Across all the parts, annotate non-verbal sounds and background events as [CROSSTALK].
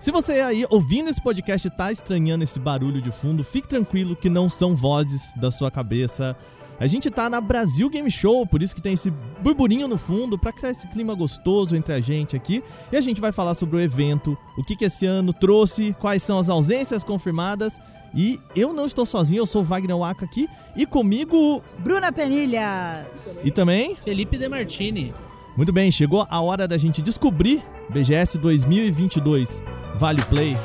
Se você aí ouvindo esse podcast tá estranhando esse barulho de fundo, fique tranquilo que não são vozes da sua cabeça. A gente tá na Brasil Game Show, por isso que tem esse burburinho no fundo, pra criar esse clima gostoso entre a gente aqui. E a gente vai falar sobre o evento, o que, que esse ano trouxe, quais são as ausências confirmadas. E eu não estou sozinho, eu sou o Wagner Waka aqui. E comigo. Bruna Penilhas. E também. Felipe Demartini. Muito bem, chegou a hora da gente descobrir BGS 2022. Vale Play.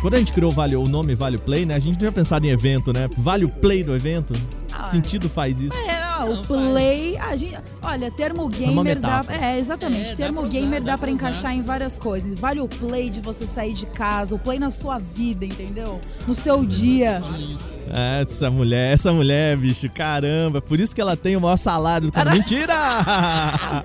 Quando a gente criou vale, o nome Vale Play, né? A gente não tinha pensado em evento, né? Vale o Play do evento? Ah, que sentido faz isso? É, ó, o play, a gente, olha, termo uma gamer dá, metáfora. é, exatamente, É, dá termo pra usar, gamer dá dá usar. encaixar em várias coisas. Vale o play de você sair de casa, o play na sua vida, entendeu? No seu dia. É, essa mulher, essa mulher, bicho, caramba. Por isso que ela tem o maior salário do canal. [LAUGHS] Mentira!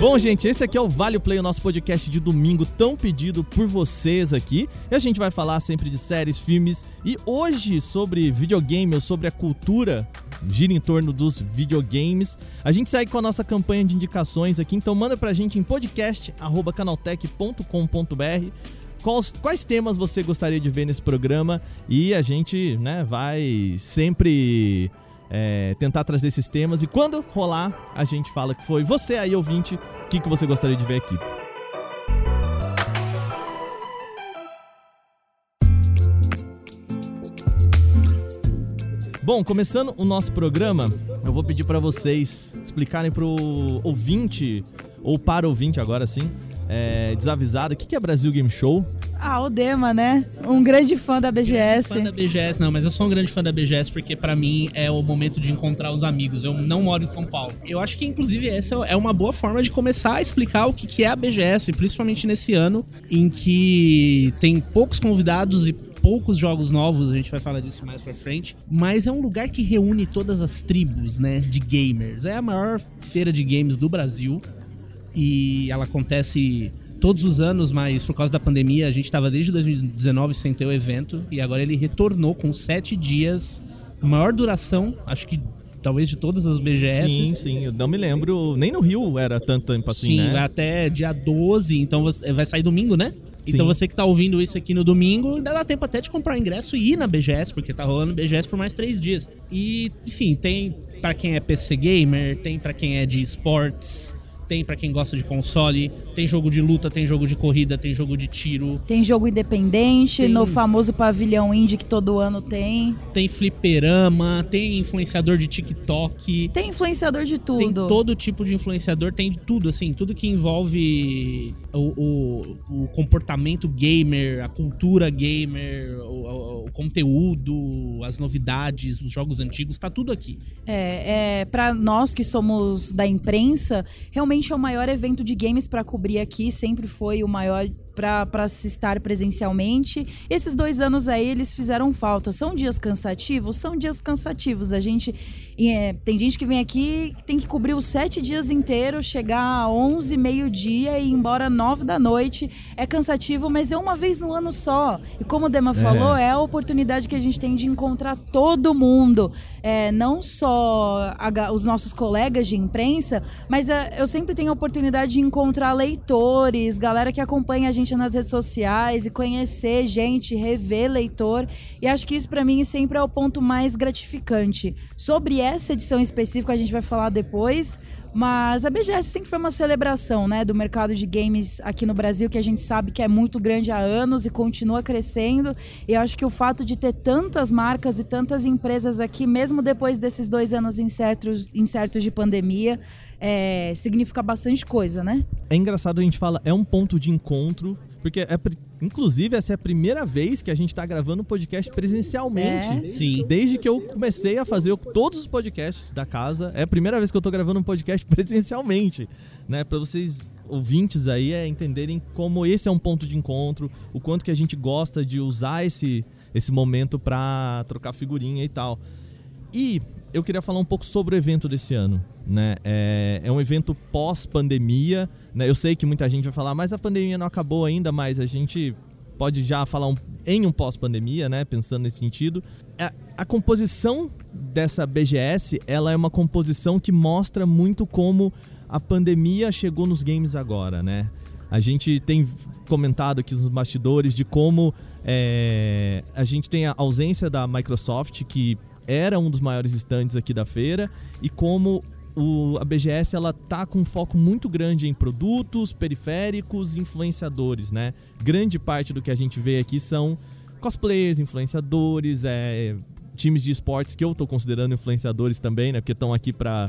Bom, gente, esse aqui é o Vale Play, o nosso podcast de domingo, tão pedido por vocês aqui. E a gente vai falar sempre de séries, filmes e hoje sobre videogame ou sobre a cultura gira em torno dos videogames. A gente segue com a nossa campanha de indicações aqui, então manda pra gente em podcast@canaltech.com.br quais, quais temas você gostaria de ver nesse programa e a gente né, vai sempre é, tentar trazer esses temas e quando rolar a gente fala que foi você aí ouvinte o que, que você gostaria de ver aqui. Bom, começando o nosso programa, eu vou pedir para vocês explicarem pro ouvinte ou para o ouvinte agora sim, é, desavisado, o que que é Brasil Game Show? Ah, o Dema, né? Um grande fã da BGS. Fã da BGS, não, mas eu sou um grande fã da BGS porque pra mim é o momento de encontrar os amigos. Eu não moro em São Paulo. Eu acho que inclusive essa é uma boa forma de começar a explicar o que que é a BGS, principalmente nesse ano em que tem poucos convidados e poucos jogos novos, a gente vai falar disso mais pra frente, mas é um lugar que reúne todas as tribos, né, de gamers. É a maior feira de games do Brasil e ela acontece todos os anos, mas por causa da pandemia a gente estava desde 2019 sem ter o evento e agora ele retornou com sete dias, maior duração, acho que talvez de todas as BGS. Sim, sim, eu não me lembro, nem no Rio era tanto tempo assim, Sim, né? vai até dia 12, então vai sair domingo, né? Então Sim. você que tá ouvindo isso aqui no domingo, ainda dá tempo até de comprar ingresso e ir na BGS, porque tá rolando BGS por mais três dias. E, enfim, tem pra quem é PC gamer, tem pra quem é de esportes, tem pra quem gosta de console, tem jogo de luta, tem jogo de corrida, tem jogo de tiro, Tem jogo independente Tem- no famoso pavilhão indie que todo ano tem. tem fliperama, tem influenciador de TikTok. Tem influenciador de tudo. Tem todo tipo de influenciador, tem de tudo, assim, tudo que envolve o, o- o comportamento gamer, a cultura gamer, o, o- o conteúdo, as novidades, os jogos antigos, tá tudo aqui. É, é para nós que somos da imprensa, realmente é o maior evento de games para cobrir aqui, sempre foi o maior para se estar presencialmente. Esses dois anos aí eles fizeram falta. São dias cansativos? São dias cansativos. A gente é, tem gente que vem aqui tem que cobrir os sete dias inteiros, chegar a 11, meio-dia e ir embora nove da noite. É cansativo, mas é uma vez no ano só. E como o Dema falou, é a oportunidade que a gente tem de encontrar todo mundo. É, não só a os nossos colegas de imprensa, mas é, eu sempre tenho a oportunidade de encontrar leitores, galera que acompanha a gente nas redes sociais e conhecer gente, rever leitor. E acho que isso para mim sempre é o ponto mais gratificante. Sobre essa edição específica a gente vai falar depois, mas a BGS sempre foi uma celebração, né, do mercado de games aqui no Brasil, que a gente sabe que é muito grande há anos e continua crescendo. E acho que o fato de ter tantas marcas e tantas empresas aqui, mesmo depois desses dois anos incertos, incertos de pandemia, é, significa bastante coisa, né? É engraçado a gente fala, é um ponto de encontro, porque é, inclusive essa é a primeira vez que a gente tá gravando um podcast presencialmente. É. Sim. Desde que eu comecei a fazer todos os podcasts da casa, é a primeira vez que eu tô gravando um podcast [LAUGHS] presencialmente, né? Pra vocês ouvintes aí é entenderem como esse é um ponto de encontro, o quanto que a gente gosta de usar esse esse momento pra trocar figurinha e tal. E eu queria falar um pouco sobre o evento desse ano, né? É, é um evento pós-pandemia, né? Eu sei que muita gente vai falar, mas a pandemia não acabou ainda, mas a gente pode já falar um- em um pós-pandemia, né? Pensando nesse sentido. A, a composição dessa BGS, ela é uma composição que mostra muito como a pandemia chegou nos games agora, né? A gente tem comentado aqui nos bastidores de como é, a gente tem a ausência da Microsoft, que era um dos maiores stands aqui da feira, e como o, a BGS ela tá com um foco muito grande em produtos, periféricos, influenciadores, né? Grande parte do que a gente vê aqui são cosplayers, influenciadores, é, times de esportes que eu tô considerando influenciadores também, né? Porque estão aqui para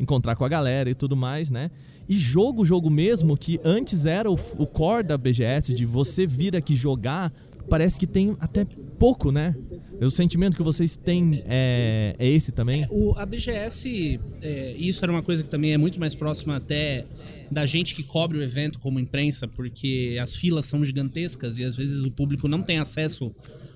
encontrar com a galera e tudo mais, né? E jogo, jogo mesmo, que antes era o, o core da BGS, de você vir aqui jogar, parece que tem até pouco, né? O sentimento que vocês têm é, é esse também? É, o, a BGS, é, isso era uma coisa que também é muito mais próxima até da gente que cobre o evento como imprensa, porque as filas são gigantescas e às vezes o público não tem acesso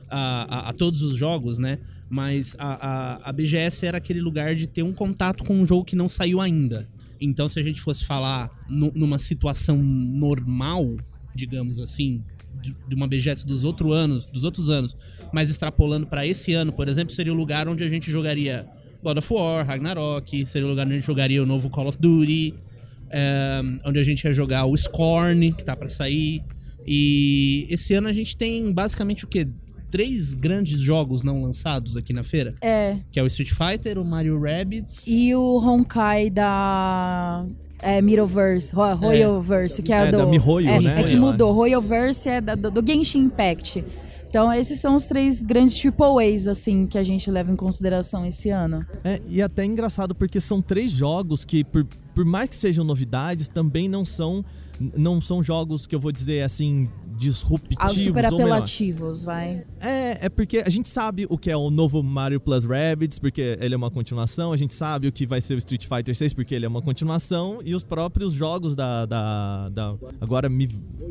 a, a, a todos os jogos, né? Mas a, a, BGS era aquele lugar de ter um contato com um jogo que não saiu ainda. Então, se a gente fosse falar numa situação normal, digamos assim, de uma BGS dos outros anos, dos outros anos, mas extrapolando para esse ano, por exemplo, seria o lugar onde a gente jogaria God of War, Ragnarok, seria o lugar onde a gente jogaria o novo Call of Duty, é, onde a gente ia jogar o Scorn, que tá para sair. E esse ano a gente tem basicamente o quê? Três grandes jogos não lançados aqui na feira. É. Que é o Street Fighter, o Mario Rabbids. E o Honkai da é, Middleverse, Royalverse, é. que é, é do. Da Mihoyo, é, né? É que mudou. Royalverse é da, do, do Genshin Impact. Então, esses são os três grandes triple A's, assim, que a gente leva em consideração esse ano. É, e até engraçado porque são três jogos que, por, por mais que sejam novidades, também não são não são jogos que eu vou dizer assim disruptivos super apelativos, vai. É, é porque a gente sabe o que é o novo Mario Plus Rabbids, porque ele é uma continuação, a gente sabe o que vai ser o Street Fighter 6 porque ele é uma continuação e os próprios jogos da da, da agora Mi,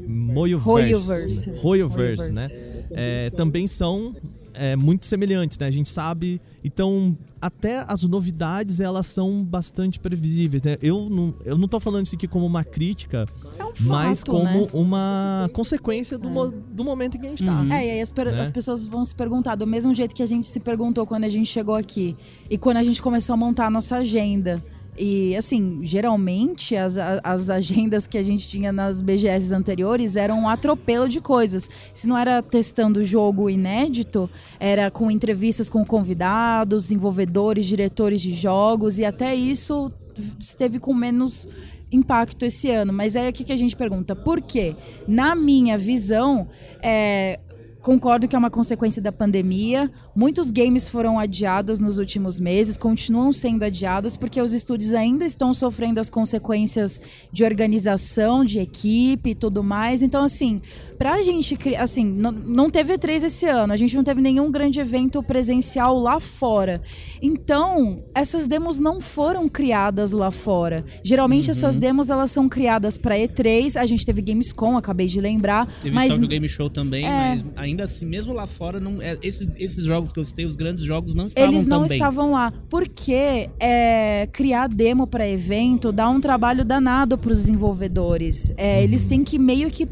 Moyoverse, Royoverse, né? É, também são é, muito semelhantes, né? A gente sabe. Então, até as novidades elas são bastante previsíveis, né? Eu não, eu não tô falando isso aqui como uma crítica, é um mas fato, como né? uma consequência do, mo, do momento em que a gente tá. Uhum. É, e aí as, né? as, pessoas vão se perguntar, do mesmo jeito que a gente se perguntou quando a gente chegou aqui e quando a gente começou a montar a nossa agenda. E, assim, geralmente as, as agendas que a gente tinha nas BGS anteriores eram um atropelo de coisas. Se não era testando jogo inédito, era com entrevistas com convidados, desenvolvedores, diretores de jogos, e até isso esteve com menos impacto esse ano. Mas aí aqui que a gente pergunta, por quê? Na minha visão, é, Concordo que é uma consequência da pandemia. Muitos games foram adiados nos últimos meses, continuam sendo adiados porque os estúdios ainda estão sofrendo as consequências de organização, de equipe e tudo mais. Então, assim, pra gente, assim, não, não teve E3 esse ano, a gente não teve nenhum grande evento presencial lá fora. Então, essas demos não foram criadas lá fora. Geralmente uhum. essas demos elas são criadas para E3, a gente teve Gamescom, acabei de lembrar, teve mas Tokyo Game Show também, é... mas ainda assim, mesmo lá fora, não, é, esses, esses jogos que eu citei, os grandes jogos não estavam Eles não estavam lá, porque é, criar demo para evento dá um trabalho danado para os desenvolvedores. É, uhum. Eles têm que meio que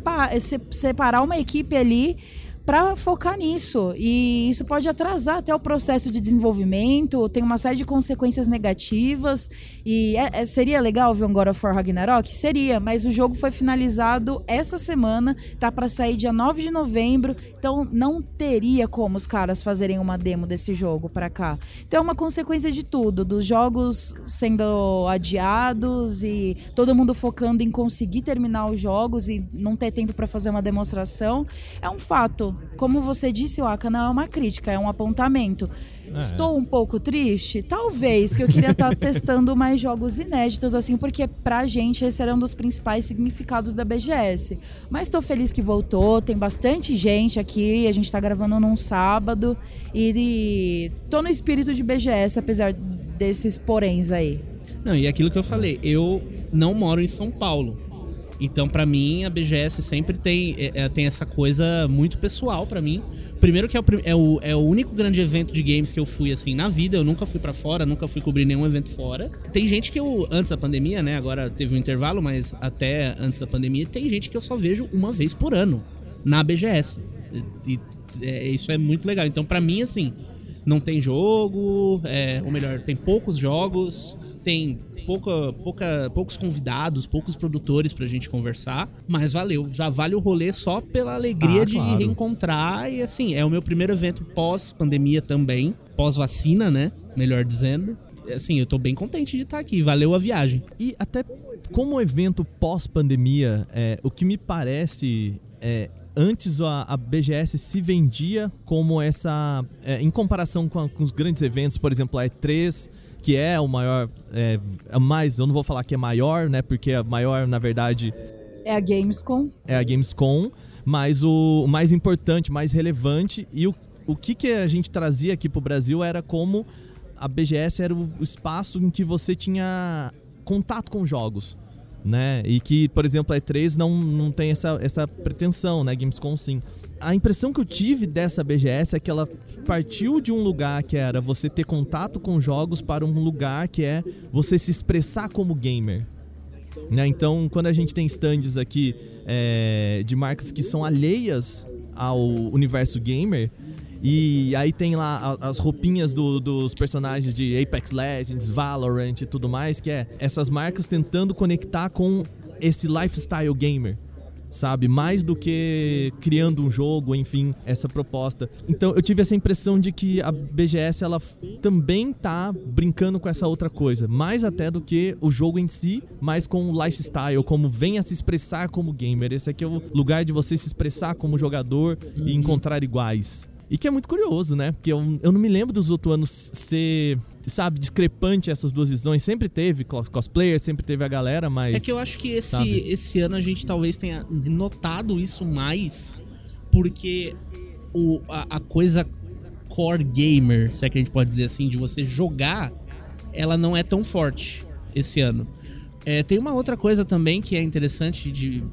separar uma equipe ali para focar nisso. E isso pode atrasar até o processo de desenvolvimento, tem uma série de consequências negativas. E é, é, seria legal ver um God of War Ragnarok? Seria, mas o jogo foi finalizado essa semana, tá para sair dia 9 de novembro, então não teria como os caras fazerem uma demo desse jogo para cá. Então é uma consequência de tudo, dos jogos sendo adiados e todo mundo focando em conseguir terminar os jogos e não ter tempo para fazer uma demonstração. É um fato como você disse, Waka, não é uma crítica, é um apontamento. É. Estou um pouco triste? Talvez, que eu queria estar [LAUGHS] testando mais jogos inéditos, assim, porque pra gente esse era um dos principais significados da BGS. Mas estou feliz que voltou, tem bastante gente aqui, a gente está gravando num sábado e, e tô no espírito de BGS, apesar desses poréns aí. Não, e aquilo que eu falei, eu não moro em São Paulo. Então, para mim, a BGS sempre tem, é, é, tem essa coisa muito pessoal para mim. Primeiro que é o, é, o, é o único grande evento de games que eu fui, assim, na vida. Eu nunca fui para fora, nunca fui cobrir nenhum evento fora. Tem gente que eu, antes da pandemia, né? Agora teve um intervalo, mas até antes da pandemia, tem gente que eu só vejo uma vez por ano na BGS. E, é, isso é muito legal. Então, para mim, assim, não tem jogo, é, ou melhor, tem poucos jogos, tem pouca, pouca, poucos convidados, poucos produtores pra gente conversar, mas valeu, já vale o rolê só pela alegria Ah, de claro. reencontrar e assim, é o meu primeiro evento pós-pandemia também, pós-vacina, né, melhor dizendo. Assim, eu tô bem contente de estar aqui, valeu a viagem. E até como evento pós-pandemia, é, o que me parece é. Antes a, a BGS se vendia como essa. é, em comparação com, a- com os grandes eventos, por exemplo, a E3, que é o maior. É, a mais, eu não vou falar que é maior, né? Porque a maior, na verdade, É a Gamescom. é a Gamescom, mas o, o mais importante, mais relevante e o, o que, que a gente trazia aqui pro Brasil era como a BGS era o espaço em que você tinha contato com jogos, né? E que, por exemplo, a E3 não, não tem essa, essa pretensão, né? Gamescom sim. A impressão que eu tive dessa BGS é que ela partiu de um lugar que era você ter contato com jogos para um lugar que é você se expressar como gamer, né? Então, quando a gente tem stands aqui é, de marcas que são alheias ao universo gamer, e aí tem lá as roupinhas do- dos personagens de Apex Legends, Valorant e tudo mais, que é essas marcas tentando conectar com esse lifestyle gamer. Sabe? Mais do que criando um jogo, enfim, essa proposta. Então eu tive essa impressão de que a BGS ela também tá brincando com essa outra coisa. Mais até do que o jogo em si, mas com o lifestyle, como venha se expressar como gamer. Esse aqui é o lugar de você se expressar como jogador e encontrar iguais. E que é muito curioso, né? Porque eu, eu não me lembro dos outros anos ser, sabe, discrepante essas duas visões. Sempre teve cos- cosplayer, sempre teve a galera, mas. É que eu acho que esse, sabe? esse ano a gente talvez tenha notado isso mais, porque o, a, a coisa core gamer, se é que a gente pode dizer assim, de você jogar, ela não é tão forte esse ano. É, tem uma outra coisa também que é interessante de.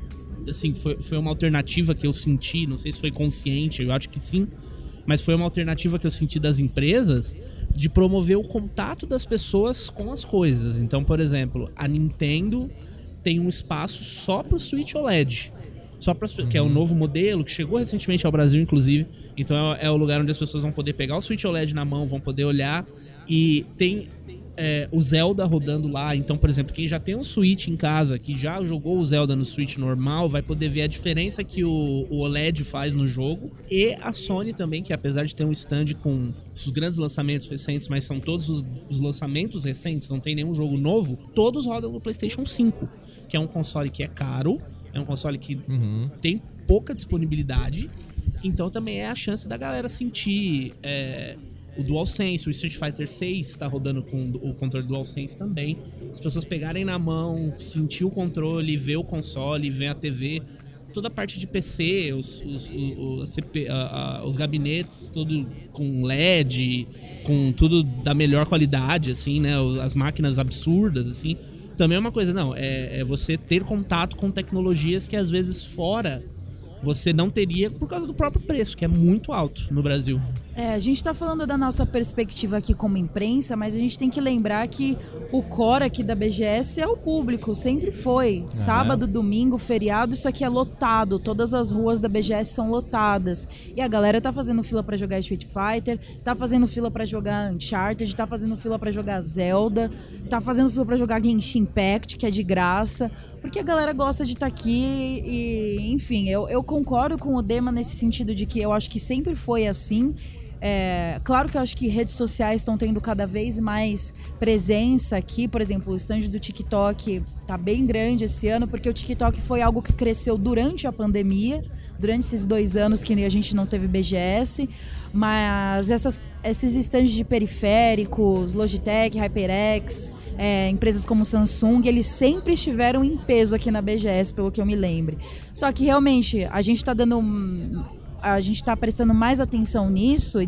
Assim, foi, foi uma alternativa que eu senti, não sei se foi consciente, eu acho que sim, mas foi uma alternativa que eu senti das empresas de promover o contato das pessoas com as coisas. Então, por exemplo, a Nintendo tem um espaço só pro Switch OLED. Só para que é o novo modelo que chegou recentemente ao Brasil, inclusive. Então é, é o lugar onde as pessoas vão poder pegar o Switch OLED na mão, vão poder olhar e tem é, o Zelda rodando lá. Então, por exemplo, quem já tem um Switch em casa, que já jogou o Zelda no Switch normal, vai poder ver a diferença que o, o OLED faz no jogo. E a Sony também, que apesar de ter um stand com os grandes lançamentos recentes, mas são todos os, os lançamentos recentes, não tem nenhum jogo novo, todos rodam no PlayStation 5, que é um console que é caro, é um console que Uhum. tem pouca disponibilidade. Então também é a chance da galera sentir é, o DualSense, o Street Fighter 6 está rodando com o controle DualSense também. As pessoas pegarem na mão, sentir o controle, ver o console, ver a TV. Toda a parte de PC, os, os, CP a- a- os gabinetes, tudo com LED, com tudo da melhor qualidade, assim, né? As máquinas absurdas, assim. Também é uma coisa, não, é, é você ter contato com tecnologias que às vezes fora você não teria por causa do próprio preço, que é muito alto no Brasil. É, a gente tá falando da nossa perspectiva aqui como imprensa, mas a gente tem que lembrar que o core aqui da BGS é o público, sempre foi. Sábado, domingo, feriado, isso aqui é lotado. Todas as ruas da BGS são lotadas. E a galera tá fazendo fila pra jogar Street Fighter, tá fazendo fila pra jogar Uncharted, tá fazendo fila pra jogar Zelda, tá fazendo fila pra jogar Genshin Impact, que é de graça. Porque a galera gosta de estar aqui e, enfim, eu, eu concordo com o Dema nesse sentido de que eu acho que sempre foi assim. É, claro que eu acho que redes sociais estão tendo cada vez mais presença aqui. Por exemplo, o stand do TikTok tá bem grande esse ano, porque o TikTok foi algo que cresceu durante a pandemia, durante esses dois anos que a gente não teve BGS. Mas essas, esses stands de periféricos, Logitech, HyperX, é, empresas como Samsung, eles sempre estiveram em peso aqui na BGS, pelo que eu me lembre. Só que realmente a gente está dando. um- A gente está prestando mais atenção nisso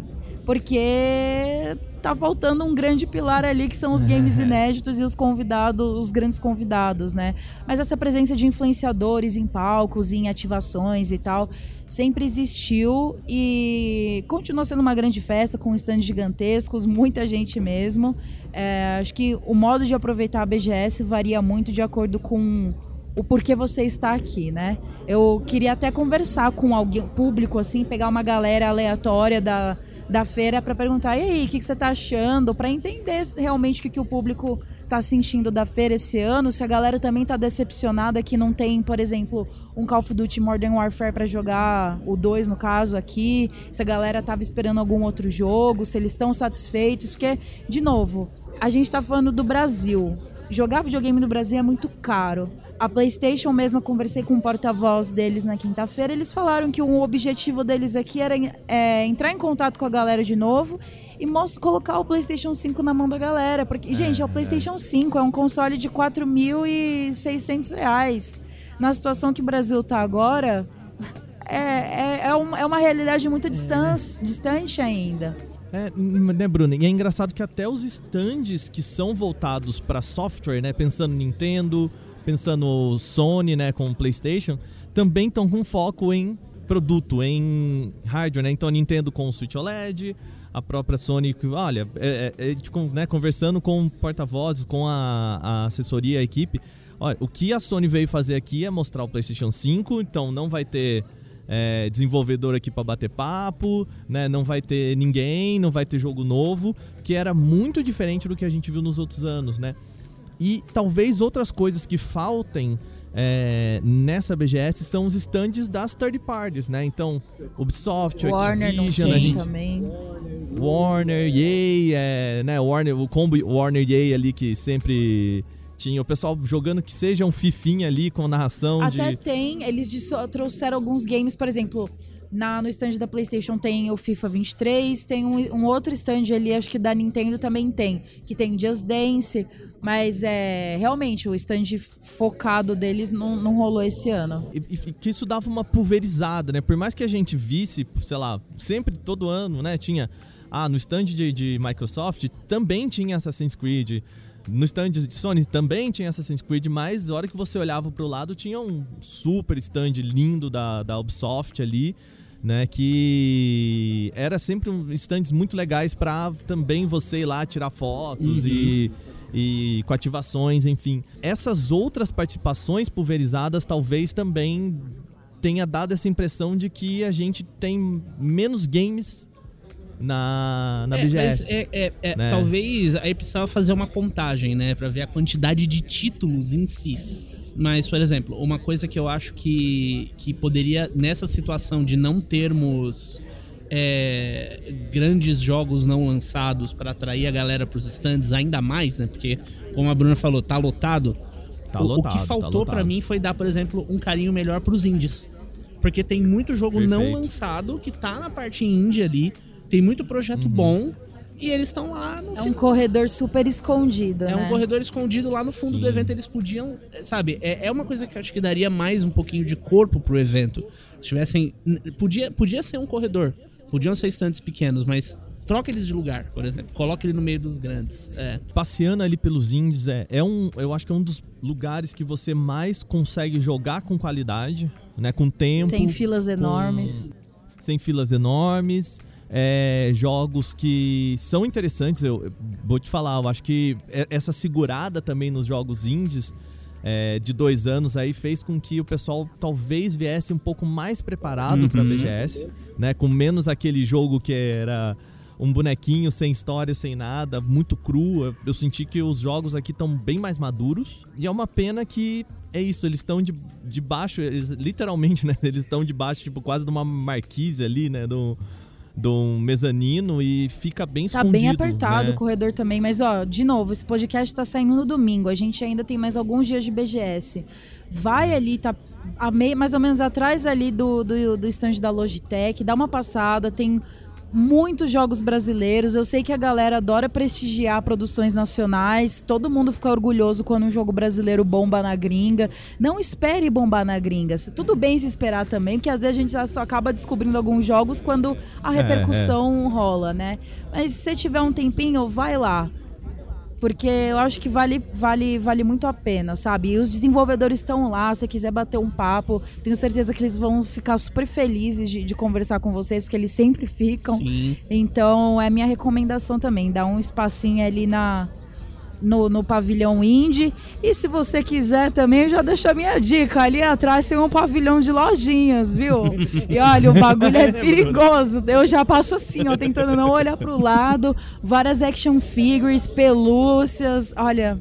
porque tá faltando um grande pilar ali que são os games inéditos e os convidados, os grandes convidados, né? Mas essa presença de influenciadores em palcos, em ativações e tal, sempre existiu e continua sendo uma grande festa com stands gigantescos, muita gente mesmo. É, acho que o modo de aproveitar a BGS varia muito de acordo com o porquê você está aqui, né? Eu queria até conversar com alguém público assim, pegar uma galera aleatória da da feira para perguntar: e aí, o que, que você tá achando? Para entender realmente o que, que o público tá sentindo da feira esse ano, se a galera também tá decepcionada que não tem, por exemplo, um Call of Duty Modern Warfare para jogar, o 2 no caso aqui, se a galera tava esperando algum outro jogo, se eles estão satisfeitos, porque, de novo, a gente tá falando do Brasil. Jogar videogame no Brasil é muito caro. A PlayStation mesmo, eu conversei com o porta-voz deles na quinta-feira, eles falaram que o objetivo deles aqui era é, entrar em contato com a galera de novo e colocar o PlayStation 5 na mão da galera. Porque, é, gente, é o PlayStation é. 5, é um console de 4.600 reais. Na situação que o Brasil tá agora, é, é, é, uma, é uma realidade muito distante, distante ainda. É, né, Bruno? E é engraçado que até os stands que são voltados para software, né? Pensando Nintendo, pensando Sony, né, com PlayStation, também estão com foco em produto, em hardware, né? Então a Nintendo com o Switch OLED, a própria Sony, olha, é, é, é, né, conversando com porta-vozes, com a, a, assessoria, a equipe, olha, o que a Sony veio fazer aqui é mostrar o PlayStation 5, então não vai ter é, desenvolvedor aqui para bater papo, né? Não vai ter ninguém, não vai ter jogo novo, que era muito diferente do que a gente viu nos outros anos, né? E talvez outras coisas que faltem é, nessa BGS são os stands das third parties, né? Então, Ubisoft, Warner Activision, a gente também. Warner, EA, é, né? Warner, o combo Warner EA ali que sempre tinha o pessoal jogando que seja um fifinha ali com narração Até de... tem, eles trouxeram alguns games, por exemplo, na, no stand da PlayStation tem o FIFA 23, tem um, um, outro stand ali, acho que da Nintendo também tem, que tem Just Dance, mas é realmente o stand focado deles não, não rolou esse ano. E, e, que isso dava uma pulverizada, né? Por mais que a gente visse, sei lá, sempre todo ano, né? Tinha. Ah, no stand de, de Microsoft também tinha Assassin's Creed. No stand de Sony também tinha Assassin's Creed, mas na hora que você olhava para o lado tinha um super stand lindo da, da Ubisoft ali né? Que era sempre um stands muito legais para também você ir lá tirar fotos uhum. e e com ativações, enfim. Essas outras participações pulverizadas talvez também tenha dado essa impressão de que a gente tem menos games na, na é, BGS. É, é, é, né? Talvez aí precisava fazer uma contagem, né? Pra ver a quantidade de títulos em si. Mas, por exemplo, uma coisa que eu acho que, que poderia, nessa situação de não termos é, grandes jogos não lançados para atrair a galera para os stands ainda mais, né? Porque, como a Bruna falou, tá lotado. Tá o, lotado, o que tá faltou tá para mim foi dar, por exemplo, um carinho melhor para os indies. Porque tem muito jogo Perfeito. não lançado que tá na parte indie ali, tem muito projeto uhum. bom e eles estão lá no É um corredor super escondido, É né? um corredor escondido lá no fundo Sim. do evento. Eles podiam, sabe? É, é uma coisa que eu acho que daria mais um pouquinho de corpo pro evento. Se tivessem. Podia, podia ser um corredor. Podiam ser estantes pequenos, mas troca eles de lugar, por exemplo. Coloca ele no meio dos grandes. É. Passeando ali pelos indies é, é um, eu acho que é um dos lugares que você mais consegue jogar com qualidade, né, com tempo, sem filas enormes, sem filas enormes é, jogos que são interessantes. Eu, eu, vou te falar, eu acho que essa segurada também nos jogos indies é, de dois anos aí fez com que o pessoal talvez viesse um pouco mais preparado uhum. para BGS, né? Com menos aquele jogo que era um bonequinho sem história, sem nada, muito cru. Eu senti que os jogos aqui estão bem mais maduros. E é uma pena que é isso, eles estão de, de baixo, eles literalmente, né? [LAUGHS] Eles estão debaixo, tipo, quase de uma marquise ali, né? Do, de um mezanino e fica bem tá escondido. Tá bem apertado né? o corredor também, mas ó, de novo, esse podcast tá saindo no domingo, a gente ainda tem mais alguns dias de BGS. Vai ali, tá a meio, mais ou menos atrás ali do, do, do stand da Logitech, dá uma passada, tem muitos jogos brasileiros. Eu sei que a galera adora prestigiar produções nacionais. Todo mundo fica orgulhoso quando um jogo brasileiro bomba na gringa. Não espere bombar na gringa. Tudo bem se esperar também, porque às vezes a gente só acaba descobrindo alguns jogos quando a repercussão é, é. rola, né? Mas se você tiver um tempinho, vai lá porque eu acho que vale, vale, vale muito a pena, sabe? E os desenvolvedores estão lá, se quiser bater um papo, tenho certeza que eles vão ficar super felizes de, de conversar com vocês, porque eles sempre ficam. Sim. Então, é minha recomendação também, dar um espacinho ali na, no, no pavilhão indie. E se você quiser também, já deixa a minha dica. Ali atrás tem um pavilhão de lojinhas, viu? [LAUGHS] E olha, o bagulho é perigoso. Eu já passo assim, ó, tentando não olhar pro lado. Várias action figures, pelúcias. Olha,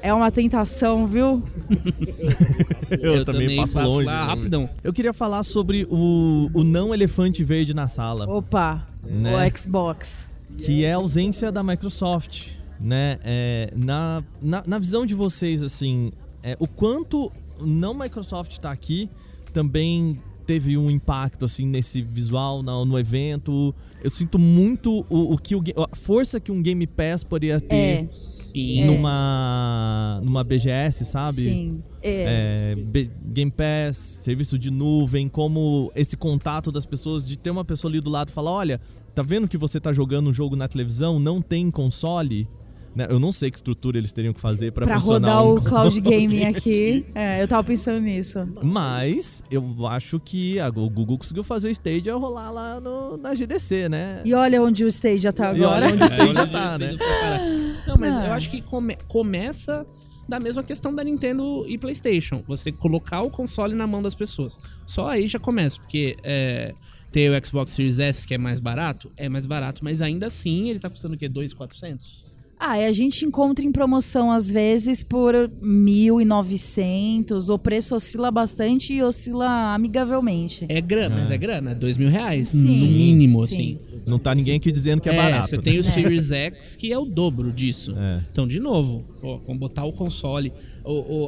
é uma tentação, viu? [LAUGHS] Eu, também, passo, longe. lá né? rapidão. Eu queria falar sobre o, o não elefante verde na sala, Opa, Né? o Xbox. que é a ausência da Microsoft, né? É, na, na, na visão de vocês, assim, é, o quanto não Microsoft tá aqui também teve um impacto, assim, nesse visual, no, no evento. Eu sinto muito o, o que o, a força que um Game Pass poderia ter É, Sim. numa, numa BGS, sabe? sim. É. É, Game Pass, serviço de nuvem, como esse contato das pessoas, de ter uma pessoa ali do lado e falar, olha, tá vendo que você tá jogando um jogo na televisão, não tem console? Né, Eu não sei que estrutura eles teriam que fazer pra, Pra funcionar rodar um o cloud gaming aqui. É, eu tava pensando nisso. Mas eu acho que a- o Google conseguiu fazer o Stadia rolar lá no, na GDC, né? E olha onde o Stadia tá E agora. olha onde o Stadia olha, tá, né? Stadia pra caralho. Não, mas Ah. eu acho que come- começa da mesma questão da Nintendo e PlayStation. Você colocar o console na mão das pessoas. Só aí já começa, porque é, ter o Xbox Series S que é mais barato, é mais barato, mas ainda assim ele tá custando o quê? 2,400? Ah, e a gente encontra em promoção às vezes por 1.900. O preço oscila bastante e oscila amigavelmente. É grana, mas é grana, é dois mil reais, Sim, no mínimo, sim. assim. Não tá ninguém aqui dizendo que é, barato. Você né? tem o Series X, que é o dobro disso. É. Então, de novo, pô, com botar o console.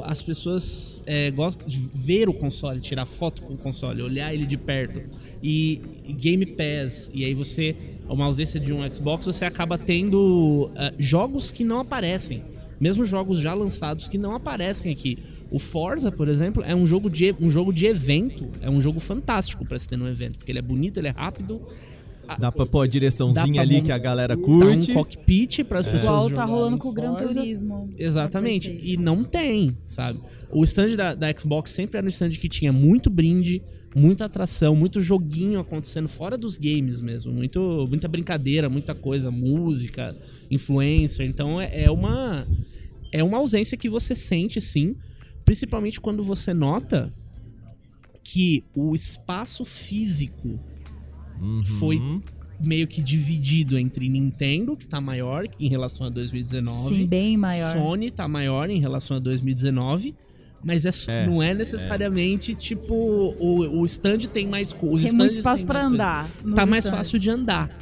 As pessoas é, gostam de ver o console, tirar foto com o console, olhar ele de perto. E, Game Pass. E aí você, uma ausência de um Xbox, você acaba tendo ah, jogos que não aparecem. Mesmo jogos já lançados que não aparecem aqui. O Forza, por exemplo, é um jogo de, um jogo de evento. É um jogo fantástico pra se ter no evento. Porque ele é bonito, ele é rápido. A- Dá pra pôr a Dá direçãozinha pra ali que a galera curte. um cockpit para as pessoas Igual tá rolando com o Gran. Turismo. Exatamente. E não tem, sabe? O stand da, da Xbox sempre era um stand que tinha muito brinde, muita atração, muito joguinho acontecendo fora dos games mesmo. Muito, muita brincadeira, muita coisa, música, influencer. Então é, é uma. É uma ausência que você sente, sim. Principalmente quando você nota que o espaço físico Uhum. foi meio que dividido entre Nintendo, que tá maior em relação a 2019. Sim, bem maior. Sony tá maior em relação a 2019. Mas é, É, não é necessariamente tipo o, o stand tem mais coisas. Tem muito espaço pra andar. Tá mais stands. fácil de andar.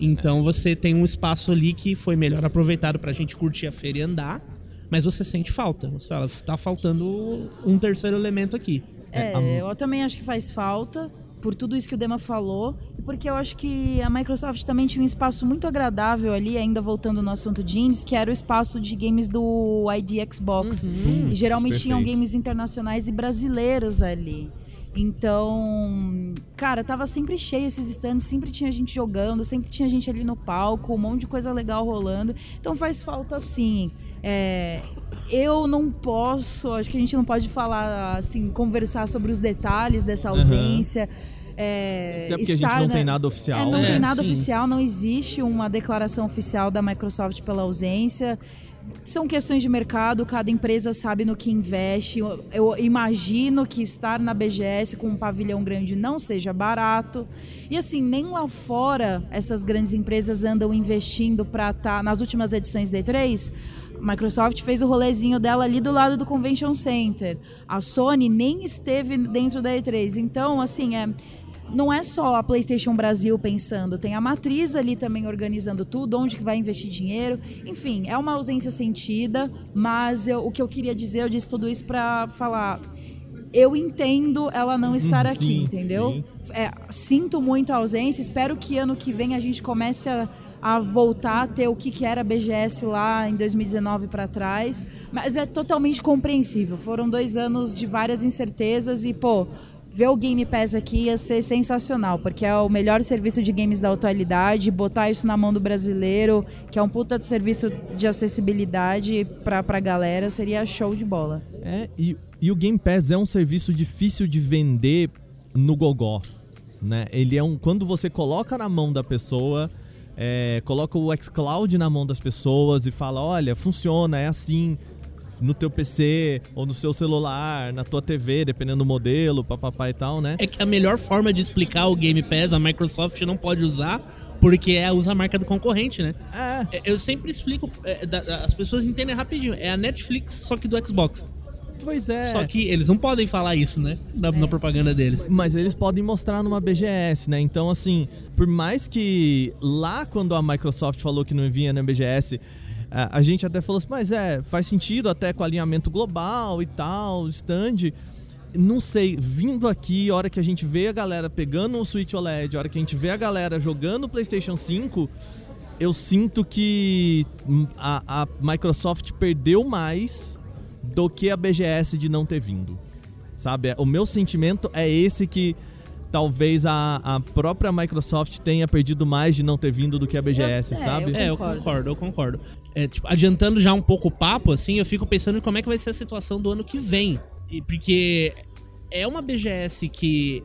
Então você tem um espaço ali que foi melhor aproveitado pra gente curtir a feira e andar. Mas você sente falta. Você fala, tá faltando um terceiro elemento aqui. É, eu também acho que faz falta por tudo isso que o Dema falou e porque eu acho que a Microsoft também tinha um espaço muito agradável ali, ainda voltando no assunto de indies, que era o espaço de games do ID Xbox. Uhum. E geralmente tinham perfeito. games internacionais e brasileiros ali. Então, cara, tava sempre cheio esses stands, sempre tinha gente jogando, sempre tinha gente ali no palco, um monte de coisa legal rolando. Então faz falta sim. É, eu não posso, acho que a gente não pode falar assim, conversar sobre os detalhes dessa ausência. É, Até porque a gente não na- tem nada oficial. é, não né? tem nada sim. oficial, não existe uma declaração oficial da Microsoft pela ausência. São questões de mercado, cada empresa sabe no que investe. Eu, imagino que estar na BGS com um pavilhão grande não seja barato. E assim, nem lá fora essas grandes empresas andam investindo para estar nas últimas edições da E3. Microsoft fez o rolezinho dela ali do lado do Convention Center. A Sony nem esteve dentro da E3. Então, assim, é não é só a PlayStation Brasil pensando, tem a matriz ali também organizando tudo, onde que vai investir dinheiro. Enfim, é uma ausência sentida, mas eu- o que eu queria dizer, eu disse tudo isso pra falar. Eu entendo ela não estar Uhum, aqui, sim, entendeu? É, sinto muito a ausência, espero que ano que vem a gente comece a, a voltar a ter o que, era a BGS lá em 2019 para trás. Mas é totalmente compreensível. Foram dois anos de várias incertezas e, pô, ver o Game Pass aqui ia ser sensacional, porque é o melhor serviço de games da atualidade, botar isso na mão do brasileiro, que é um puta de serviço de acessibilidade pra, pra galera, seria show de bola. É, e, e o Game Pass é um serviço difícil de vender no gogó, né? Ele é um quando você coloca na mão da pessoa, é, coloca o xCloud na mão das pessoas e fala, olha, funciona, é assim no teu PC ou no seu celular, na tua TV, dependendo do modelo, papapá e tal, né? É que a melhor forma de explicar o Game Pass a Microsoft não pode usar porque é usa a marca do concorrente, né? É. É, Eu sempre explico, é, da- as pessoas entendem rapidinho. É a Netflix, só que do Xbox. Pois é. Só que eles não podem falar isso, né? Na, na propaganda deles. Mas eles podem mostrar numa BGS, né? Então, assim, por mais que lá quando a Microsoft falou que não vinha na BGS, a gente até falou assim, mas é, faz sentido até com alinhamento global e tal, stand. Não sei, vindo aqui, a hora que a gente vê a galera pegando o Switch OLED, a hora que a gente vê a galera jogando o PlayStation 5, eu sinto que hum, a, a Microsoft perdeu mais do que a BGS de não ter vindo. Sabe? O meu sentimento é esse que talvez a, a própria Microsoft tenha perdido mais de não ter vindo do que a BGS, Eu- é, sabe? eu- É, eu concordo. concordo, eu concordo. É, tipo, adiantando já um pouco o papo, assim, eu fico pensando em como é que vai ser a situação do ano que vem. E porque é uma BGS que,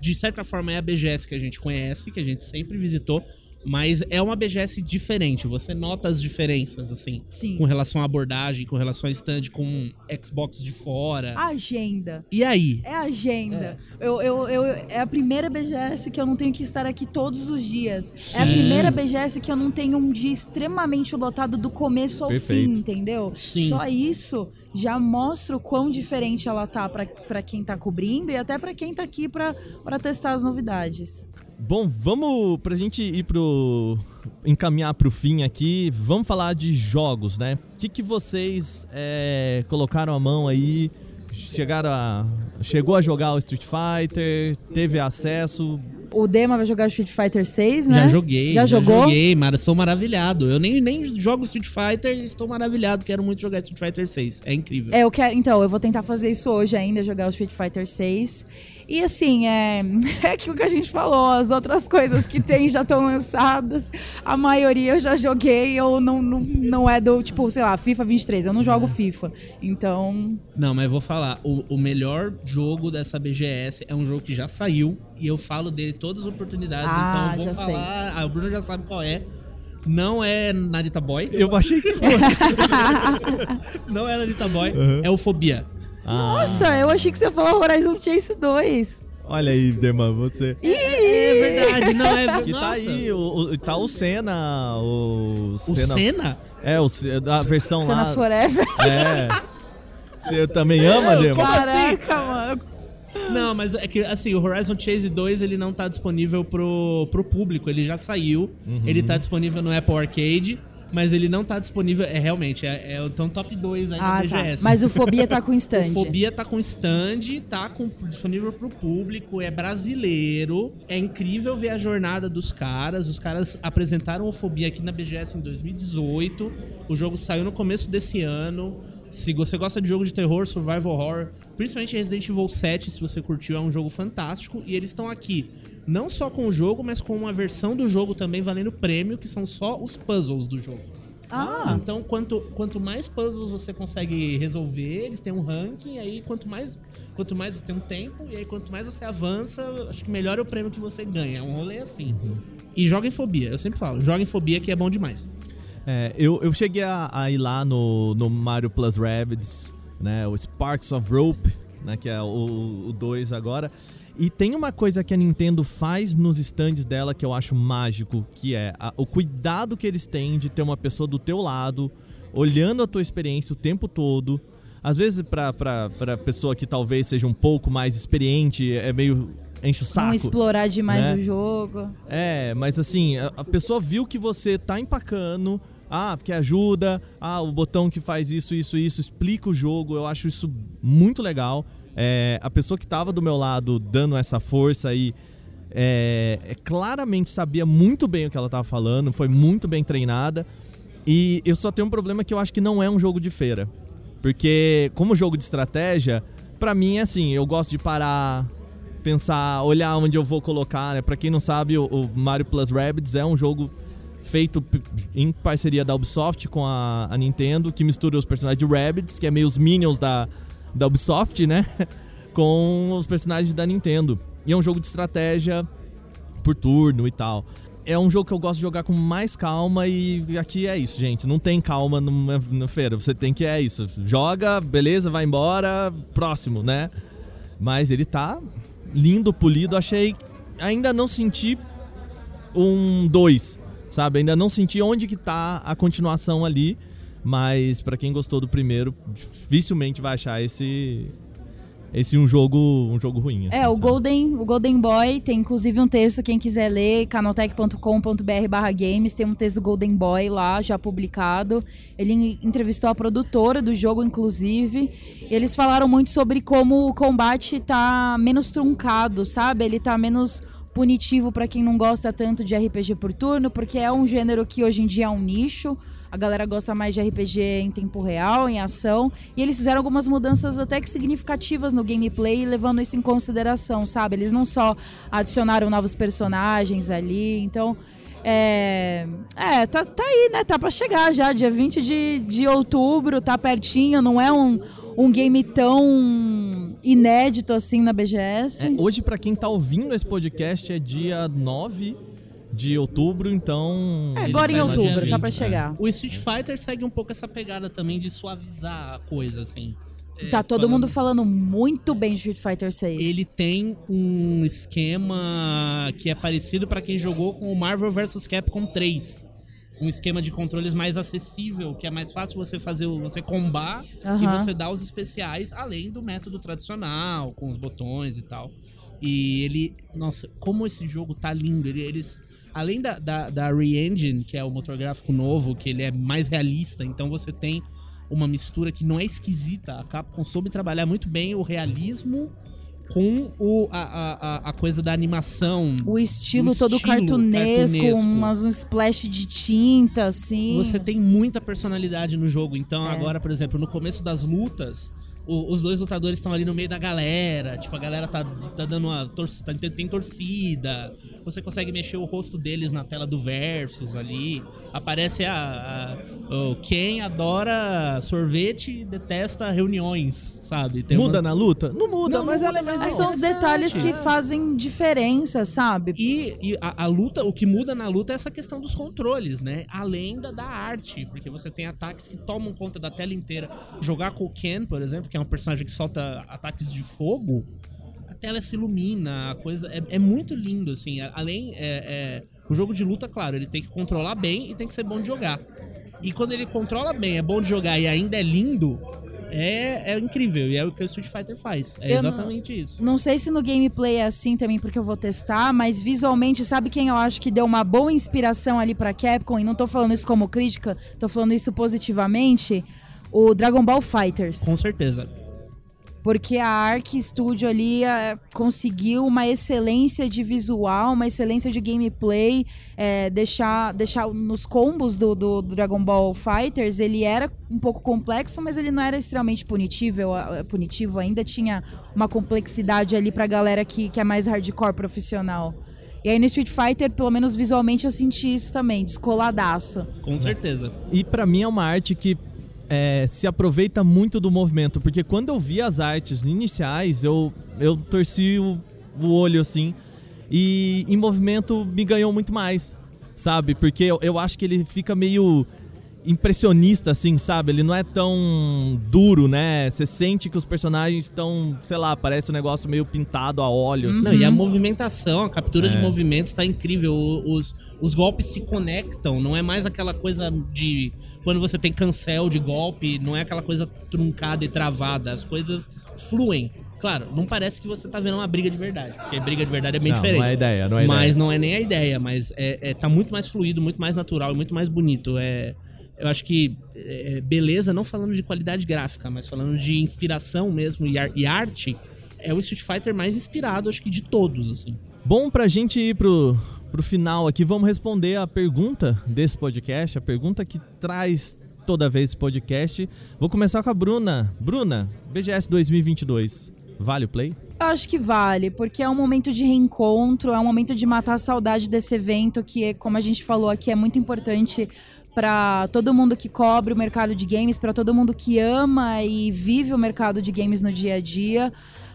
de certa forma, é a BGS que a gente conhece, que a gente sempre visitou, mas é uma BGS diferente. Você nota as diferenças, assim, Sim. com relação à abordagem, com relação ao stand, com Xbox de fora. Agenda. E aí? É agenda. Eu, eu, eu, é a primeira BGS que eu não tenho que estar aqui todos os dias. É a Sim. primeira BGS que eu não tenho um dia extremamente lotado do começo ao Perfeito. fim, entendeu? Sim. Só isso já mostra o quão diferente ela tá pra, pra quem tá cobrindo e até pra quem tá aqui pra testar as novidades. Bom, vamos pra gente ir pro. encaminhar pro fim aqui, vamos falar de jogos, né? O que, que vocês é, colocaram a mão aí? Chegaram a. Chegou a jogar o Street Fighter, teve acesso. O Dema vai jogar Street Fighter 6, né? Já joguei. Já jogou? joguei, mas estou maravilhado. Eu nem, nem jogo Street Fighter e estou maravilhado. Quero muito jogar Street Fighter 6. É incrível. É, eu quero, então, eu vou tentar fazer isso hoje ainda, jogar o Street Fighter 6. E assim, é, [LAUGHS] é aquilo que a gente falou, as outras coisas que tem já estão lançadas. A maioria eu já joguei, ou não, não, não é do, tipo, sei lá, FIFA 23. Eu não É. jogo FIFA. Então, Não, mas vou falar. O, o melhor jogo dessa BGS é um jogo que já saiu. E eu falo dele todas as oportunidades. Ah, então eu já vou sei. falar. Ah, o Bruno já sabe qual é. Não é Narita Boy. Eu achei que fosse. [LAUGHS] [LAUGHS] Não é Narita Boy. É o Fobia. Ah, nossa, eu achei que você ia falar Horizon Chase 2. olha aí, Dema, você. É verdade, não é [LAUGHS] Que Nossa. tá aí, o, o- tá o Senna, o O Senna. Senna? É, o, a versão Cena lá. Forever. É. Você também ama, Dema? Caraca, mano. Não, mas é que assim, o Horizon Chase 2 ele não tá disponível pro, pro público, ele já saiu. Ele tá disponível no Apple Arcade, mas ele não tá disponível. É realmente, é, é então, top 2 aí na Ah, tá. BGS. Mas o Fobia tá com [LAUGHS] stand. O Fobia tá com stand, tá com, disponível pro público, é brasileiro. É incrível ver a jornada dos caras. Os caras apresentaram o Fobia aqui na BGS em 2018. O jogo saiu no começo desse ano. Se você gosta de jogo de terror, survival horror, principalmente Resident Evil 7, se você curtiu, é um jogo fantástico. E eles estão aqui não só com o jogo, mas com uma versão do jogo também valendo prêmio, que são só os puzzles do jogo. Ah, Então, quanto, quanto mais puzzles você consegue resolver, eles têm um ranking, aí quanto mais, quanto mais você tem um tempo, e aí quanto mais você avança, acho que melhor é o prêmio que você ganha. É um rolê assim. E joga em fobia, eu sempre falo, joga em fobia que é bom demais. É, eu, eu cheguei a, a ir lá no, no Mario Plus Rabbids, né? O Sparks of Rope, né? Que é o 2 agora. E tem uma coisa que a Nintendo faz nos stands dela que eu acho mágico, que é a- o cuidado que eles têm de ter uma pessoa do teu lado, olhando a tua experiência o tempo todo. Às vezes, pra, pra, pra pessoa que talvez seja um pouco mais experiente, é meio enche o saco. não explorar demais né? o jogo. É, mas assim, a, a pessoa viu que você tá empacando. Ah, porque ajuda. Ah, o botão que faz isso, isso, isso, explica o jogo. Eu acho isso muito legal. É, a pessoa que tava do meu lado dando essa força aí. É, é, claramente sabia muito bem o que ela tava falando, foi muito bem treinada. E eu só tenho um problema que eu acho que não é um jogo de feira. Porque, como jogo de estratégia, pra mim é assim, eu gosto de parar, pensar, olhar onde eu vou colocar, né? Pra quem não sabe, o, Mario Plus Rabbids é um jogo feito em parceria da Ubisoft com a, a Nintendo, que mistura os personagens de Rabbids, que é meio os Minions da, da Ubisoft, né? [LAUGHS] com os personagens da Nintendo. E é um jogo de estratégia por turno e tal. é um jogo que eu gosto de jogar com mais calma e aqui é isso, gente. Não tem calma numa feira. Você tem que é isso. Joga, beleza, vai embora, próximo, né? Mas ele tá lindo, polido. Achei. Ainda não senti um 2, sabe? Ainda não senti onde que tá a continuação ali. Mas para quem gostou do primeiro, dificilmente vai achar esse esse um jogo um jogo ruim. Assim, é, o Golden, o Golden Boy tem inclusive um texto, quem quiser ler, canaltech.com.br barra games, tem um texto do Golden Boy lá, já publicado. Ele entrevistou a produtora do jogo, inclusive. Eles falaram muito sobre como o combate tá menos truncado, sabe? Ele tá menos punitivo para quem não gosta tanto de RPG por turno, porque é um gênero que hoje em dia é um nicho. A galera gosta mais de RPG em tempo real, em ação. E eles fizeram algumas mudanças até que significativas no gameplay, levando isso em consideração, sabe? Eles não só adicionaram novos personagens ali. Então, é, é tá, tá aí, né? Tá pra chegar já, dia 20 de, de outubro, tá pertinho, não é um, um game tão inédito assim na BGS. É, hoje, para quem tá ouvindo esse podcast, é dia 9 de outubro, então. É, agora em outubro, 20, tá pra chegar. É. O Street Fighter segue um pouco essa pegada também de suavizar a coisa, assim. É, tá todo falando... mundo falando muito bem de Street Fighter 6. Ele tem um esquema que é parecido para quem jogou com o Marvel vs Capcom 3. Um esquema de controles mais acessível, que é mais fácil você fazer, você combar uhum. e você dar os especiais, além do método tradicional, com os botões e tal. E ele, nossa, como esse jogo tá lindo. Ele, eles além da, da, da Re-Engine, que é o motor gráfico novo, que ele é mais realista, então você tem uma mistura que não é esquisita. A Capcom soube trabalhar muito bem o realismo com o, a, a, a coisa da animação. O estilo, o todo estilo cartunesco, cartunesco, umas, um splash de tinta, assim. Você tem muita personalidade no jogo. Então, é. agora, por exemplo, no começo das lutas, o, os dois lutadores estão ali no meio da galera. Tipo, a galera tá, tá dando uma. Torcida, tem, tem torcida. Você consegue mexer o rosto deles na tela do Versus ali. Aparece a. a o quem adora sorvete e detesta reuniões, sabe? Tem muda uma... na luta? Não muda, Não, mas muda, ela é mais São os detalhes que fazem diferença, sabe? E, e a, a, luta, o que muda na luta é essa questão dos controles, né? Além da, da arte. Porque você tem ataques que tomam conta da tela inteira. Jogar com o Ken, por exemplo que é um personagem que solta ataques de fogo, a tela se ilumina, a coisa é, é muito lindo, assim. Além, é, é, o jogo de luta, claro, ele tem que controlar bem e tem que ser bom de jogar. E quando ele controla bem, é bom de jogar e ainda é lindo, é, é incrível. E é o que o Street Fighter faz. É eu exatamente não, isso. Não sei se no gameplay é assim também, porque eu vou testar, mas visualmente, sabe quem eu acho que deu uma boa inspiração ali pra Capcom? E não tô falando isso como crítica, tô falando isso positivamente o Dragon Ball Fighters. Com certeza. Porque a Arc Studio ali é, conseguiu uma excelência de visual, uma excelência de gameplay, é, deixar, deixar nos combos do, do, do, Dragon Ball Fighters, ele era um pouco complexo, mas ele não era extremamente punitivo, punitivo ainda tinha uma complexidade ali pra galera que, que é mais hardcore profissional. E aí no Street Fighter, pelo menos visualmente, eu senti isso também, descoladaço. Com certeza. E para mim é uma arte que é, se aproveita muito do movimento, porque quando eu vi as artes iniciais, eu, eu torci o, o olho assim, e em movimento me ganhou muito mais, sabe? Porque eu, eu acho que ele fica meio impressionista, assim, sabe? Ele não é tão duro, né? Você sente que os personagens estão, sei lá, parece um negócio meio pintado a óleo. Assim. Não, e a movimentação, a captura é. de movimentos tá incrível. Os, os golpes se conectam, não é mais aquela coisa de. Quando você tem cancel de golpe, não é aquela coisa truncada e travada. As coisas fluem. Claro, não parece que você tá vendo uma briga de verdade, porque briga de verdade é bem não, diferente. Não é ideia, não é mas ideia. não é nem a ideia, mas é, é, tá muito mais fluido, muito mais natural e muito mais bonito. É, eu acho que é, beleza, não falando de qualidade gráfica, mas falando de inspiração mesmo e, ar, e, arte, é o Street Fighter mais inspirado, acho que de todos, assim. Bom, pra gente ir pro, pro final aqui, vamos responder a pergunta desse podcast, a pergunta que traz toda vez esse podcast. Vou começar com a Bruna. Bruna, BGS 2022, vale o play? Eu acho que vale, porque é um momento de reencontro, é um momento de matar a saudade desse evento que, como a gente falou aqui, é muito importante para todo mundo que cobre o mercado de games, para todo mundo que ama e vive o mercado de games no dia a dia.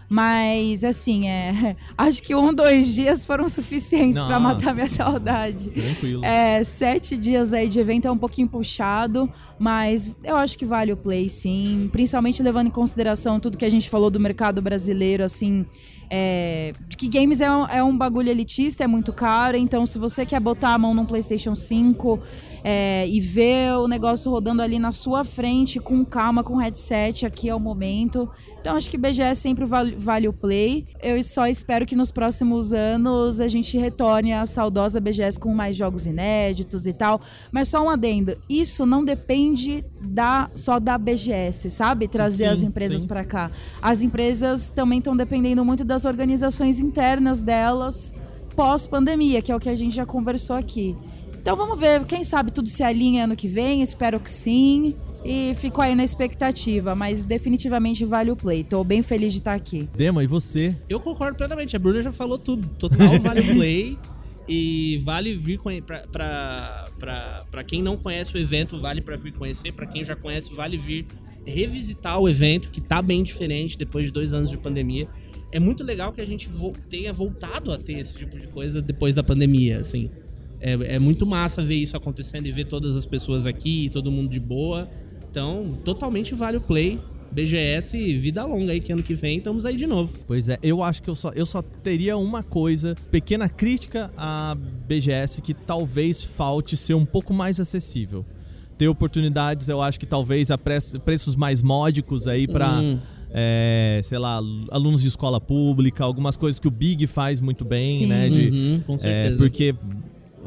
Mas, assim, é. [LAUGHS] Acho que um, dois dias foram suficientes pra matar minha saudade. Tranquilo. É, sete dias aí de evento é um pouquinho puxado, mas eu acho que vale o play, sim. Principalmente levando em consideração tudo que a gente falou do mercado brasileiro, assim. É, que games é um, é um bagulho elitista, é muito caro, então se você quer botar a mão num PlayStation 5 é, e ver o negócio rodando ali na sua frente, com calma, com headset, aqui é o momento. Então acho que BGS sempre vale, vale o play. Eu só espero que nos próximos anos a gente retorne à saudosa BGS com mais jogos inéditos e tal. Mas só um adendo, isso não depende da só da BGS, sabe? Trazer Sim, as empresas para cá. As empresas também estão dependendo muito das organizações internas delas pós-pandemia, que é o que a gente já conversou aqui. Então vamos ver, quem sabe tudo se alinha ano que vem, espero que sim. E fico aí na expectativa, mas definitivamente vale o play. Tô bem feliz de estar aqui. Dema, e você? Eu concordo plenamente. A Bruna já falou tudo. Total vale o [LAUGHS] play. E vale vir conhe- pra, pra, pra, pra quem não conhece o evento, vale pra vir conhecer. Pra quem já conhece, vale vir revisitar o evento, que tá bem diferente depois de dois anos de pandemia. É muito legal que a gente vo- tenha voltado a ter esse tipo de coisa depois da pandemia, assim. É, é muito massa ver isso acontecendo e ver todas as pessoas aqui, todo mundo de boa. Então, totalmente vale o play. BGS, vida longa aí, que ano que vem estamos aí de novo. Pois é, eu acho que eu só, eu só teria uma coisa, pequena crítica à BGS que talvez falte ser um pouco mais acessível. Ter oportunidades, eu acho que talvez a pre- preços mais módicos aí pra, Hum. é, sei lá, alunos de escola pública, algumas coisas que o Big faz muito bem, Sim. né? De, Uhum, com é, certeza. porque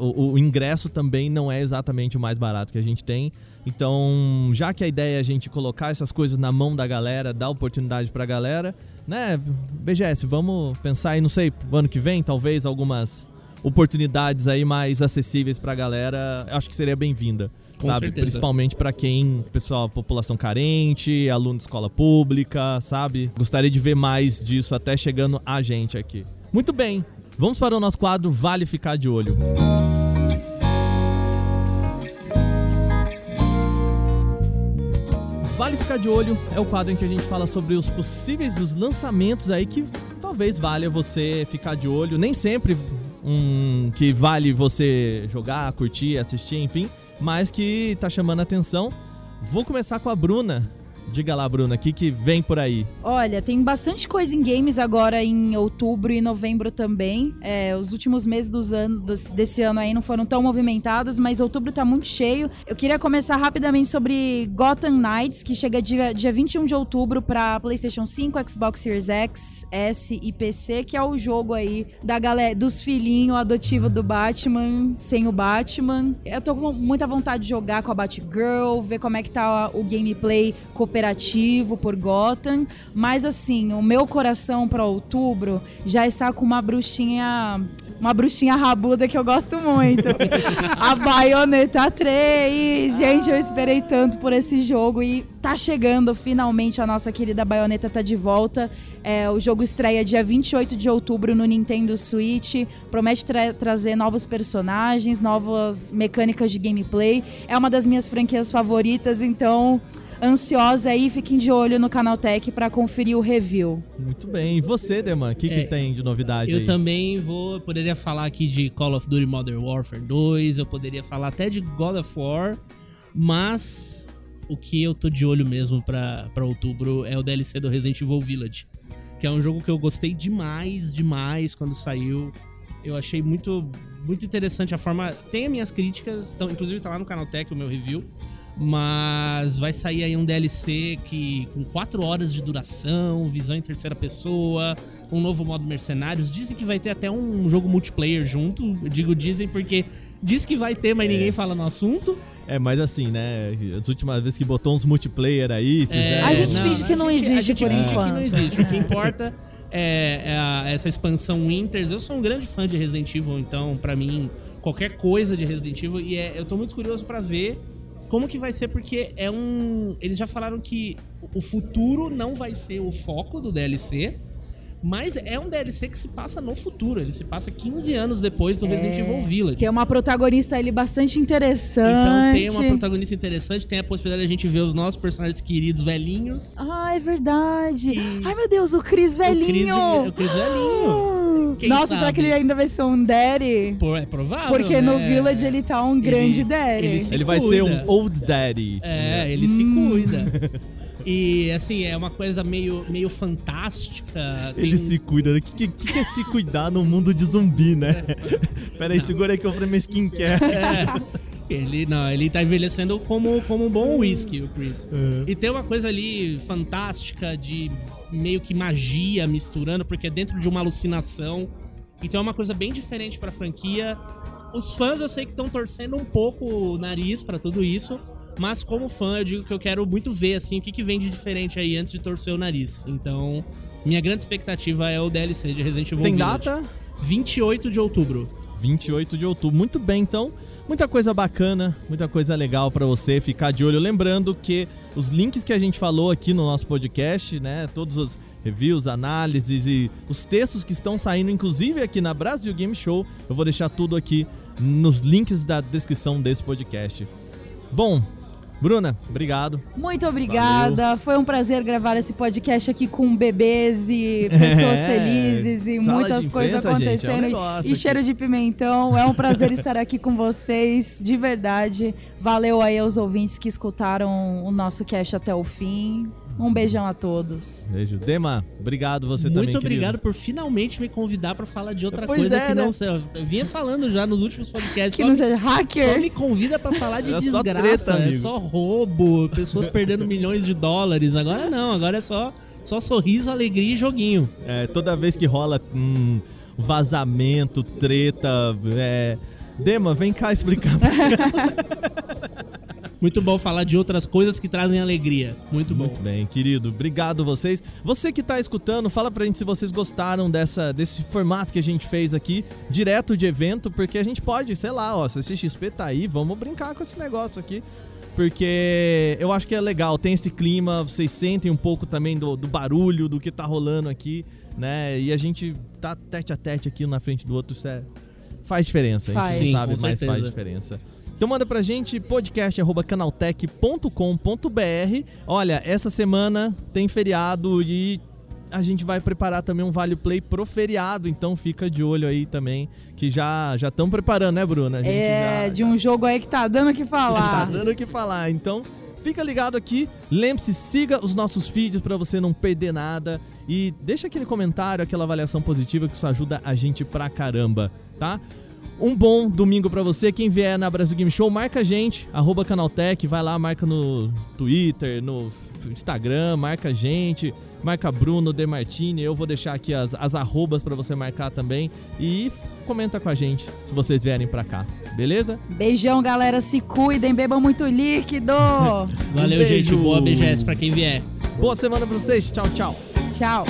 o, o ingresso também não é exatamente o mais barato que a gente tem. Então, já que a ideia é a gente colocar essas coisas na mão da galera, dar oportunidade pra galera, né? BGS, vamos pensar aí, não sei, ano que vem, talvez algumas oportunidades aí mais acessíveis pra galera. Acho que seria bem-vinda. Com sabe? certeza. Principalmente pra quem, pessoal, população carente, aluno de escola pública, sabe? Gostaria de ver mais disso até chegando a gente aqui. Muito bem. Vamos para o nosso quadro Vale Ficar de Olho. Vale Ficar de Olho é o quadro em que a gente fala sobre os possíveis os lançamentos aí que talvez valha você ficar de olho. Nem sempre um que vale você jogar, curtir, assistir, enfim, mas que tá chamando a atenção. Vou começar com a Bruna. Diga lá, Bruna, o que, que vem por aí? Olha, tem bastante coisa em games agora em outubro e novembro também. É, os últimos meses dos anos, desse ano aí não foram tão movimentados, mas outubro tá muito cheio. Eu queria começar rapidamente sobre Gotham Knights, que chega dia, dia 21 de outubro pra PlayStation 5, Xbox Series X, S e PC, que é o jogo aí da galera, dos filhinhos adotivos do Batman, sem o Batman. Eu tô com muita vontade de jogar com a Batgirl, ver como é que tá o gameplay cooperativo por Gotham, mas assim, o meu coração pra outubro já está com uma bruxinha, uma bruxinha rabuda que eu gosto muito. [LAUGHS] a Bayonetta 3. Gente, eu esperei tanto por esse jogo e tá chegando finalmente a nossa querida Bayonetta tá de volta. É, o jogo estreia dia 28 de outubro no Nintendo Switch. Promete tra- trazer novos personagens, novas mecânicas de gameplay. É uma das minhas franquias favoritas, então ansiosa aí, fiquem de olho no Canal Tech pra conferir o review. Muito bem. E você, Deman, o que, que É, tem de novidade Eu aí? também vou. Poderia falar aqui de Call of Duty Modern Warfare 2, eu poderia falar até de God of War, mas o que eu tô de olho mesmo pra, pra outubro é o DLC do Resident Evil Village. Que é um jogo que eu gostei demais, demais quando saiu. Eu achei muito, muito interessante a forma. Tem as minhas críticas, então, inclusive tá lá no canal Tech o meu review. Mas vai sair aí um DLC que com 4 horas de duração, visão em terceira pessoa, um novo modo mercenários. Dizem que vai ter até um jogo multiplayer junto. Eu digo dizem porque diz que vai ter, mas ninguém fala no assunto. É, mas assim, né? As últimas vezes que botou uns multiplayer aí, fizeram... A gente finge que não a gente- existe a gente por finge enquanto. que não existe. O que [LAUGHS] importa é, é a- essa expansão Winters. Eu sou um grande fã de Resident Evil, então, pra mim, qualquer coisa de Resident Evil. E é- eu tô muito curioso pra ver como que vai ser, porque é um. Eles já falaram que o futuro não vai ser o foco do DLC. Mas é um DLC que se passa no futuro. Ele se passa 15 anos depois do Resident É, Evil Village. Tem uma protagonista ali bastante interessante. Então tem uma protagonista interessante, tem a possibilidade de a gente ver os nossos personagens queridos velhinhos. Ah, é verdade. E- Ai, meu Deus, o Chris velhinho. Chris- o Chris velhinho. Quem Nossa, sabe? será que ele ainda vai ser um daddy? Pô, é provável. Porque no né? Village ele tá um grande daddy. ele se Ele vai ser um old daddy. É, ele se Hum. cuida. [LAUGHS] E assim, é uma coisa meio, meio fantástica. Ele tem- se cuida. O que, que, que é se cuidar no mundo de zumbi, né? Pera aí, segura aí que eu falei minha skincare. Ele não, ele tá envelhecendo como, como um bom whisky, o Chris. É. E tem uma coisa ali fantástica de meio que magia misturando, porque é dentro de uma alucinação. Então é uma coisa bem diferente pra franquia. Os fãs eu sei que estão torcendo um pouco o nariz pra tudo isso, mas como fã eu digo que eu quero muito ver assim o que, que vem de diferente aí antes de torcer o nariz. Então, minha grande expectativa é o DLC de Resident Evil Tem Village. data? 28 de outubro. 28 de outubro. Muito bem, então. Muita coisa bacana, muita coisa legal pra você ficar de olho. Lembrando que os links que a gente falou aqui no nosso podcast, né, todos os reviews, análises e os textos que estão saindo, inclusive aqui na Brasil Game Show, eu vou deixar tudo aqui nos links da descrição desse podcast. Bom, Bruna, obrigado. Muito obrigada. Foi um prazer gravar esse podcast aqui com bebês e pessoas [LAUGHS] É, felizes e muitas coisas imprensa, gente, é um acontecendo. e cheiro de pimentão. É um prazer estar aqui com vocês, de verdade. Valeu aí aos ouvintes que escutaram o nosso cast até o fim. Um beijão a todos. Beijo. Dema, obrigado você também, Muito querido. obrigado por finalmente me convidar pra falar de outra Pois coisa é, que né? não sei. Eu vinha falando já nos últimos podcasts. Que só, não seja só me hackers. convida pra falar de Era só desgraça. treta, é amigo. só roubo, pessoas perdendo milhões de dólares. Agora não, agora é só, só sorriso, alegria e joguinho. É, toda vez que rola um vazamento, treta, é... Dema, vem cá explicar. [LAUGHS] [LAUGHS] [LAUGHS] Muito bom falar de outras coisas que trazem alegria. Muito bom. Muito bem, querido. Obrigado vocês. Você que tá escutando, fala pra gente se vocês gostaram dessa, desse formato que a gente fez aqui, direto de evento, porque a gente pode, sei lá, ó, se a CXP tá aí, vamos brincar com esse negócio aqui. Porque eu acho que é legal, tem esse clima, vocês sentem um pouco também do, do barulho, do que tá rolando aqui, né? E a gente tá tete a tete aqui um na frente do outro, isso é, faz diferença. A gente Sim, sabe, mas certeza. faz diferença. Então manda pra gente podcast@canaltech.com.br. Olha, essa semana tem feriado e a gente vai preparar também um Vale Play pro feriado, então fica de olho aí também, que já já estão preparando, né, Bruna? É, já, de um jogo aí que tá dando o que [LAUGHS] tá falar. dando o que falar. Então, fica ligado aqui. Lembre-se, siga os nossos feeds pra você não perder nada e deixa aquele comentário, aquela avaliação positiva que isso ajuda a gente pra caramba, tá? Um bom domingo pra você. Quem vier na Brasil Game Show, marca a gente, arroba Canaltech, vai lá, marca no Twitter, no Instagram, marca a gente, marca Bruno Demartini. Eu vou deixar aqui as, as arrobas pra você marcar também. E comenta com a gente se vocês vierem pra cá, beleza? Beijão, galera. Se cuidem, bebam muito líquido. [LAUGHS] Valeu, Um gente. beijo. Boa BGS pra quem vier. Boa semana pra vocês. Tchau, tchau. Tchau.